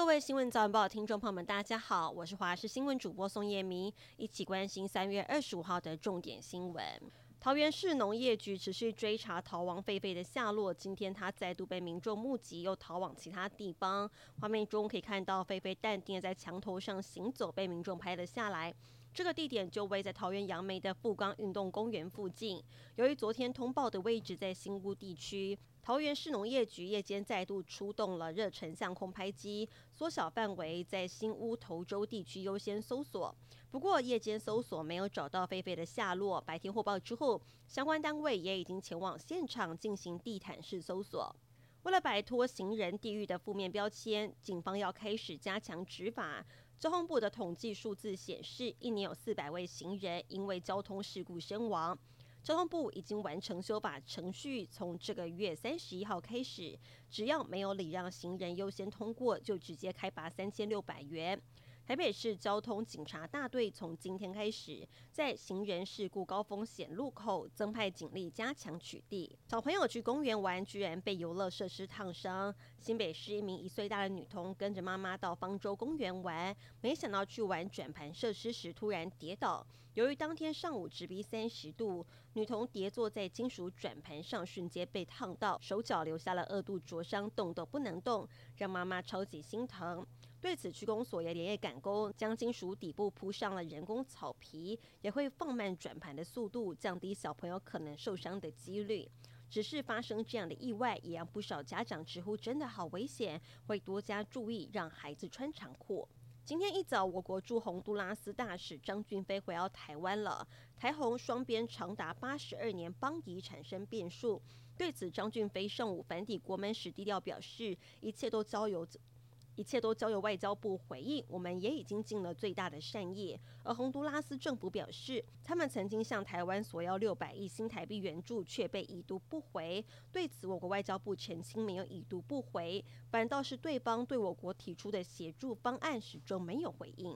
各位新闻早晚报听众朋友们，大家好，我是华视新闻主播宋叶明，一起关心三月二十五号的重点新闻。桃园市农业局持续追查逃亡狒狒的下落，今天他再度被民众目击，又逃往其他地方。画面中可以看到狒狒淡定在墙头上行走，被民众拍了下来。这个地点就位在桃园杨梅的富冈运动公园附近。由于昨天通报的位置在新屋地区，桃园市农业局夜间再度出动了热成像空拍机，缩小范围，在新屋头洲地区优先搜索。不过夜间搜索没有找到狒狒的下落，白天获报之后，相关单位也已经前往现场进行地毯式搜索。为了摆脱行人地狱的负面标签，警方要开始加强执法。交通部的统计数字显示，一年有四百位行人因为交通事故身亡。交通部已经完成修法程序，从这个月三十一号开始，只要没有礼让行人优先通过，就直接开罚三千六百元。台北市交通警察大队从今天开始，在行人事故高风险路口增派警力，加强取缔。小朋友去公园玩，居然被游乐设施烫伤。新北市一名一岁大的女童跟着妈妈到方舟公园玩，没想到去玩转盘设施时突然跌倒。由于当天上午直逼三十度，女童跌坐在金属转盘上，瞬间被烫到手脚留下了二度灼伤，动都不能动，让妈妈超级心疼。对此，区公所也连夜赶工，将金属底部铺上了人工草皮，也会放慢转盘的速度，降低小朋友可能受伤的几率。只是发生这样的意外，也让不少家长直呼真的好危险，会多加注意，让孩子穿长裤。今天一早，我国驻洪都拉斯大使张俊飞回到台湾了，台洪双边长达八十二年邦谊产生变数。对此，张俊飞上午返抵国门时低调表示，一切都交由。一切都交由外交部回应，我们也已经尽了最大的善意。而洪都拉斯政府表示，他们曾经向台湾索要六百亿新台币援助，却被已读不回。对此，我国外交部澄清没有已读不回，反倒是对方对我国提出的协助方案始终没有回应。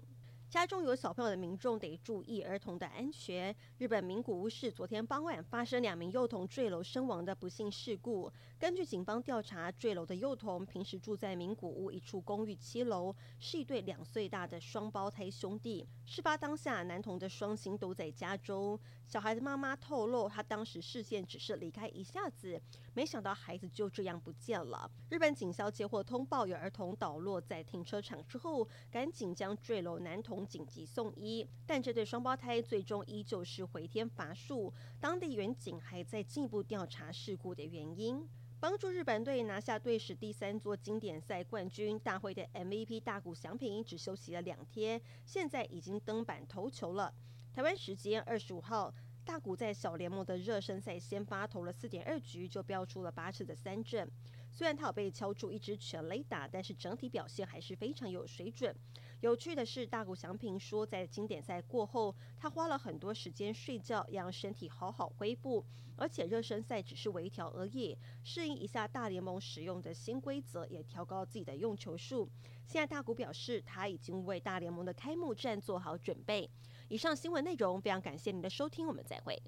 家中有小朋友的民众得注意儿童的安全。日本名古屋市昨天傍晚发生两名幼童坠楼身亡的不幸事故。根据警方调查，坠楼的幼童平时住在名古屋一处公寓七楼，是一对两岁大的双胞胎兄弟。事发当下，男童的双亲都在家中。小孩的妈妈透露，他当时视线只是离开一下子，没想到孩子就这样不见了。日本警消接获通报，有儿童倒落在停车场之后，赶紧将坠楼男童。紧急送医，但这对双胞胎最终依旧是回天乏术。当地员警还在进一步调查事故的原因。帮助日本队拿下队史第三座经典赛冠军大会的 MVP 大谷翔平只休息了两天，现在已经登板投球了。台湾时间二十五号。大谷在小联盟的热身赛先发投了四点二局，就飙出了八次的三振。虽然他有被敲出一支全垒打，但是整体表现还是非常有水准。有趣的是，大谷翔平说，在经典赛过后，他花了很多时间睡觉，让身体好好恢复。而且热身赛只是微调而已，适应一下大联盟使用的新规则，也调高自己的用球数。现在大谷表示，他已经为大联盟的开幕战做好准备。以上新闻内容非常感谢您的收听，我们再会。